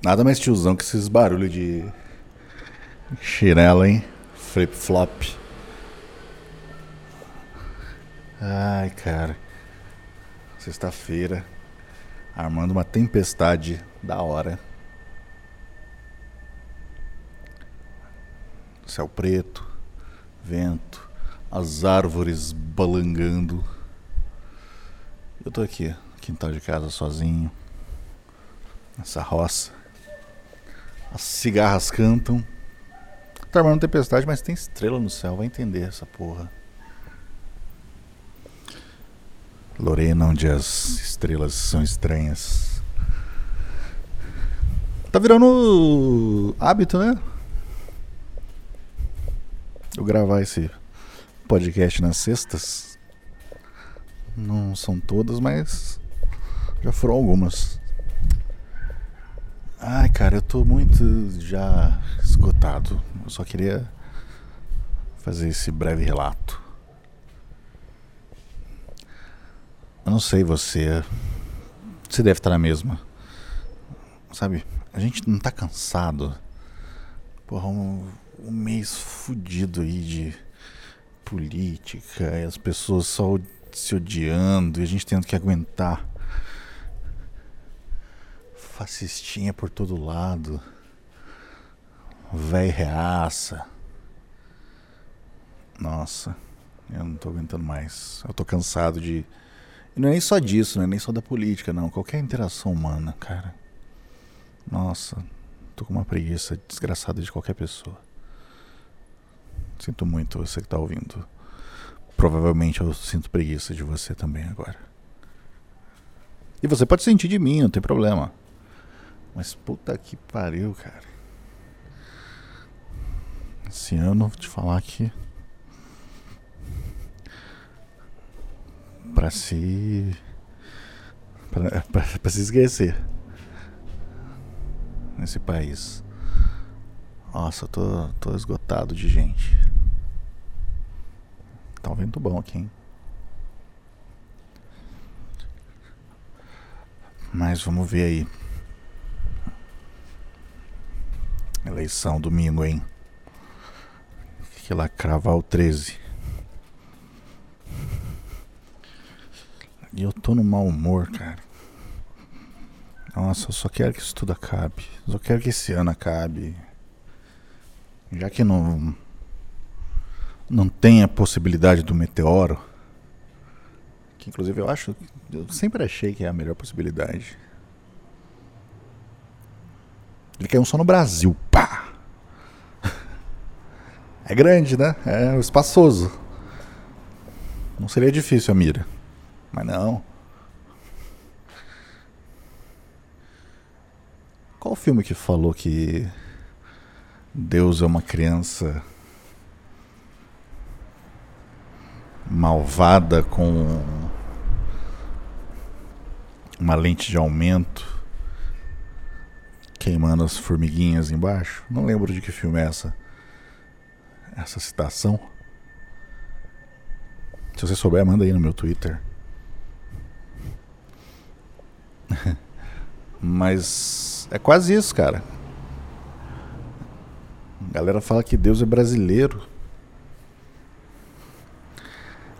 Nada mais tiozão que esses barulhos de chinela, hein? Flip-flop. Ai, cara. Sexta-feira. Armando uma tempestade da hora. Céu preto, vento, as árvores balangando. Eu tô aqui, quintal de casa sozinho. Nessa roça. As cigarras cantam. Tá armando tempestade, mas tem estrela no céu, vai entender essa porra. Lorena, onde as estrelas são estranhas. Tá virando hábito, né? Eu gravar esse podcast nas sextas. Não são todas, mas já foram algumas. Ai, cara, eu tô muito já esgotado. Eu só queria fazer esse breve relato. Eu não sei você. Você deve estar na mesma. Sabe? A gente não tá cansado. Porra, um, um mês fudido aí de política e as pessoas só se odiando e a gente tendo que aguentar. Fascistinha por todo lado. Véi reaça. Nossa, eu não tô aguentando mais. Eu tô cansado de e não é nem só disso, não é nem só da política, não. Qualquer interação humana, cara. Nossa, tô com uma preguiça desgraçada de qualquer pessoa. Sinto muito você que tá ouvindo. Provavelmente eu sinto preguiça de você também agora. E você pode sentir de mim, não tem problema. Mas puta que pariu, cara. Esse ano, vou te falar que para se para se esquecer nesse país. Nossa, eu tô, tô esgotado de gente. Tá um vento bom aqui, hein? Mas vamos ver aí. Eleição domingo, hein? Que lá cravar o 13. E eu tô no mau humor, cara. Nossa, eu só quero que isso tudo acabe. Só quero que esse ano acabe. Já que não. Não tem a possibilidade do meteoro. Que inclusive eu acho. Eu sempre achei que é a melhor possibilidade. Ele caiu só no Brasil. Pá! É grande, né? É espaçoso. Não seria difícil a mira. Mas não. Qual o filme que falou que Deus é uma criança malvada com uma lente de aumento queimando as formiguinhas embaixo? Não lembro de que filme é essa essa citação. Se você souber, manda aí no meu Twitter. Mas é quase isso, cara. A galera fala que Deus é brasileiro.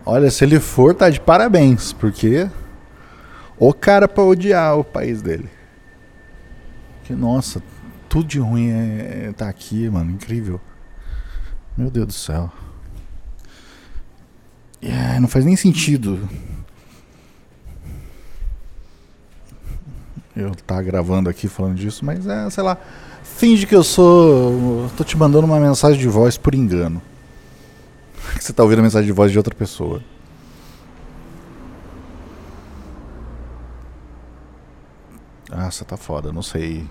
Olha, se ele for, tá de parabéns, porque o cara pra odiar o país dele. Que nossa, tudo de ruim é, é tá aqui, mano, incrível. Meu Deus do céu. Yeah, não faz nem sentido eu tá gravando aqui falando disso, mas é, sei lá, finge que eu sou. tô te mandando uma mensagem de voz por engano. Você tá ouvindo a mensagem de voz de outra pessoa. Nossa, tá foda, não sei.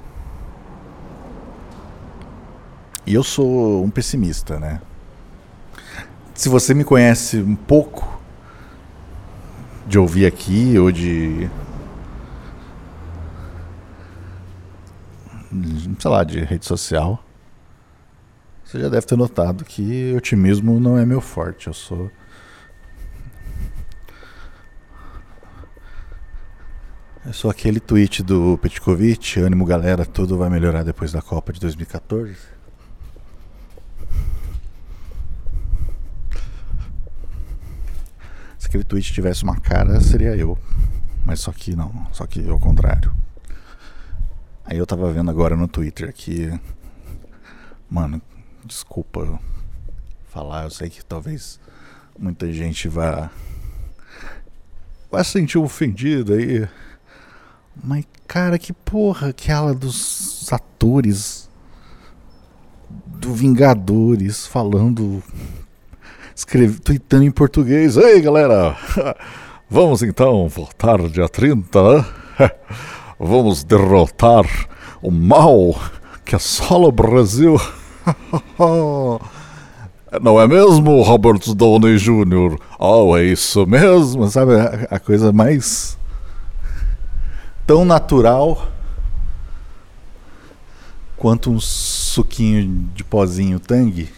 E eu sou um pessimista, né? Se você me conhece um pouco de ouvir aqui ou de sei lá, de rede social, você já deve ter notado que otimismo não é meu forte. Eu sou. É só aquele tweet do Petkovic, ânimo galera, tudo vai melhorar depois da Copa de 2014. Se aquele tweet tivesse uma cara, seria eu. Mas só que não, só que ao contrário. Aí eu tava vendo agora no Twitter que. Mano, desculpa falar, eu sei que talvez muita gente vá. Vai se sentir ofendido aí. Mas, cara, que porra aquela dos atores do Vingadores falando. Escreve, tweetando em português. Ei, galera! Vamos então voltar dia 30, né? Vamos derrotar o mal que assola o Brasil. Não é mesmo, Robert Downey Jr.? Oh, é isso mesmo, sabe? A, a coisa mais tão natural quanto um suquinho de pozinho tangue.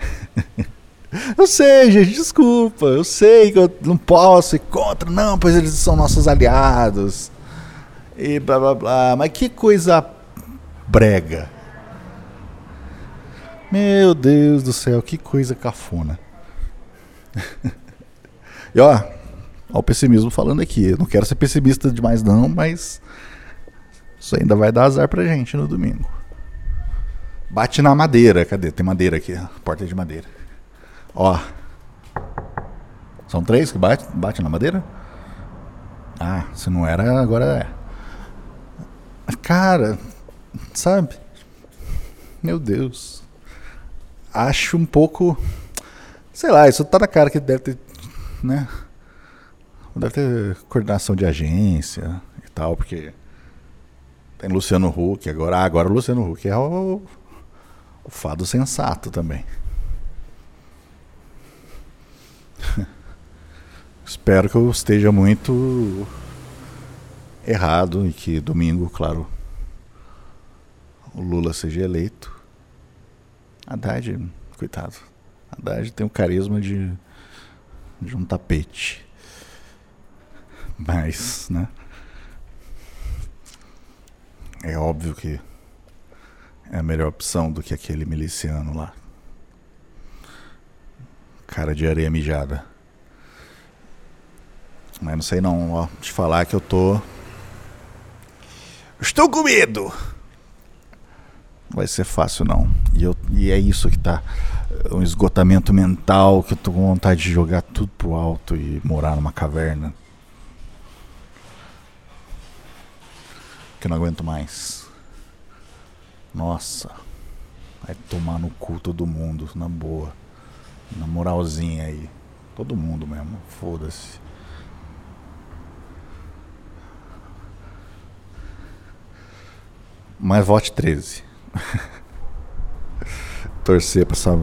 eu sei, gente, desculpa. Eu sei que eu não posso ir contra, não, pois eles são nossos aliados e blá blá blá. Mas que coisa brega. Meu Deus do céu, que coisa cafona. e ó, ó o pessimismo falando aqui. Não quero ser pessimista demais não, mas isso ainda vai dar azar pra gente no domingo. Bate na madeira. Cadê? Tem madeira aqui. Porta de madeira. Ó. São três que bate, bate na madeira? Ah, se não era, agora é. Cara, sabe? Meu Deus. Acho um pouco. Sei lá, isso tá na cara que deve ter. Né? Deve ter coordenação de agência e tal, porque. Tem Luciano Huck agora. Ah, agora o Luciano Huck é o, o fado sensato também. Espero que eu esteja muito errado e que domingo, claro, o Lula seja eleito. Haddad, coitado. Haddad tem o carisma de, de um tapete. Mas, né? É óbvio que é a melhor opção do que aquele miliciano lá. Cara de areia mijada. Mas não sei não, ó. Te falar que eu tô Estou com medo. Não vai ser fácil, não. E, eu, e é isso que tá. Um esgotamento mental que eu tô com vontade de jogar tudo pro alto e morar numa caverna. Que não aguento mais. Nossa. Vai tomar no cu todo mundo, na boa. Na moralzinha aí. Todo mundo mesmo. Foda-se. Mas vote 13. Torcer pra essa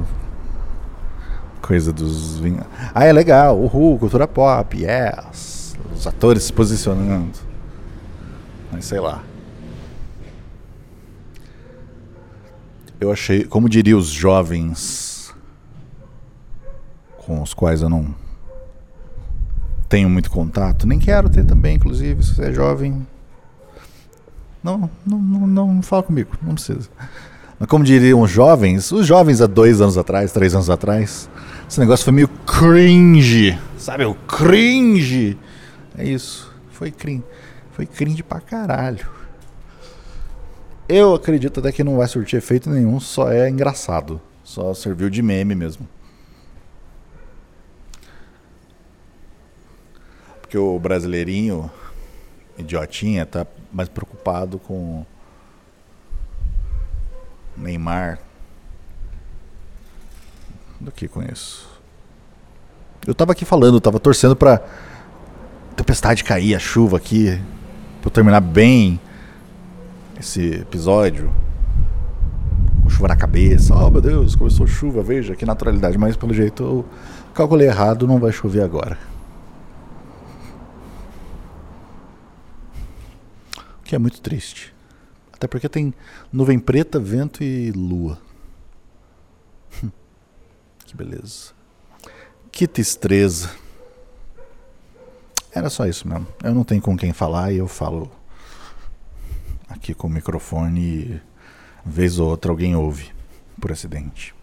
coisa dos. Ah, é legal. Uhul, cultura pop, yes. Os atores se posicionando. Mas sei lá. Eu achei, como diria os jovens com os quais eu não tenho muito contato, nem quero ter também, inclusive, se você é jovem, não, não, não, não fala comigo, não precisa. Mas como diriam os jovens, os jovens há dois anos atrás, três anos atrás, esse negócio foi meio cringe. Sabe, o cringe. É isso. Foi cringe. Foi cringe pra caralho. Eu acredito até que não vai surtir efeito nenhum, só é engraçado. Só serviu de meme mesmo. Porque o brasileirinho idiotinha tá mais preocupado com Neymar do que com isso. Eu tava aqui falando, tava torcendo pra tempestade cair, a chuva aqui, pra eu terminar bem esse episódio. Com chuva na cabeça. Oh meu Deus, começou chuva, veja que naturalidade. Mas pelo jeito eu calculei errado, não vai chover agora. que é muito triste. Até porque tem nuvem preta, vento e lua. que beleza. Que tristeza. Era só isso mesmo. Eu não tenho com quem falar e eu falo aqui com o microfone vez ou outra alguém ouve por acidente.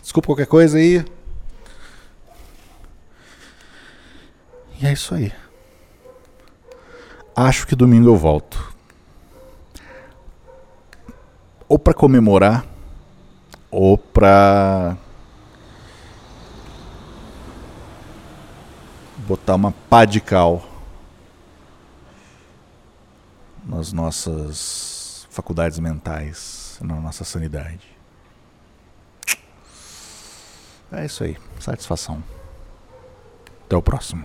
Desculpa qualquer coisa aí. E é isso aí. Acho que domingo eu volto. Ou para comemorar, ou para botar uma pá de cal nas nossas faculdades mentais, na nossa sanidade. É isso aí. Satisfação. Até o próximo.